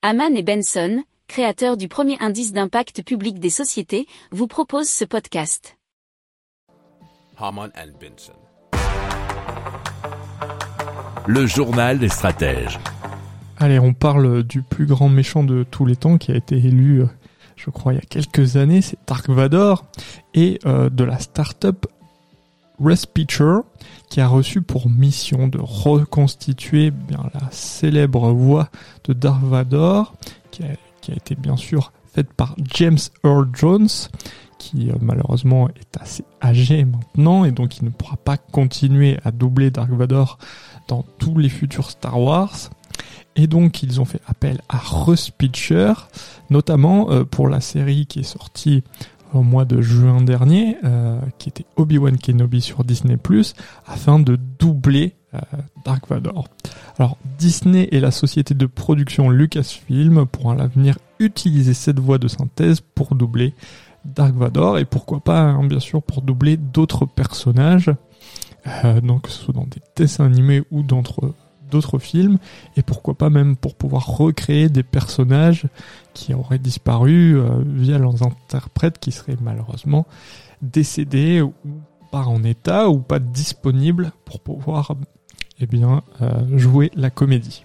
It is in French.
Haman et Benson, créateurs du premier indice d'impact public des sociétés, vous proposent ce podcast. Haman and Benson. Le journal des stratèges. Allez, on parle du plus grand méchant de tous les temps qui a été élu, euh, je crois, il y a quelques années, c'est Dark Vador, et euh, de la start-up Respiture, qui a reçu pour mission de reconstituer bien la célèbre voix de Dark Vador, qui a, qui a été bien sûr faite par James Earl Jones, qui euh, malheureusement est assez âgé maintenant et donc il ne pourra pas continuer à doubler Dark Vador dans tous les futurs Star Wars. Et donc ils ont fait appel à Russ Pitcher, notamment euh, pour la série qui est sortie au mois de juin dernier, euh, qui était Obi-Wan Kenobi sur Disney ⁇ afin de doubler euh, Dark Vador. Alors Disney et la société de production Lucasfilm pourront à l'avenir utiliser cette voix de synthèse pour doubler Dark Vador et pourquoi pas hein, bien sûr pour doubler d'autres personnages, euh, donc que ce soit dans des dessins animés ou dans d'autres films et pourquoi pas même pour pouvoir recréer des personnages qui auraient disparu euh, via leurs interprètes qui seraient malheureusement décédés ou pas en état ou pas disponibles pour pouvoir eh bien euh, jouer la comédie.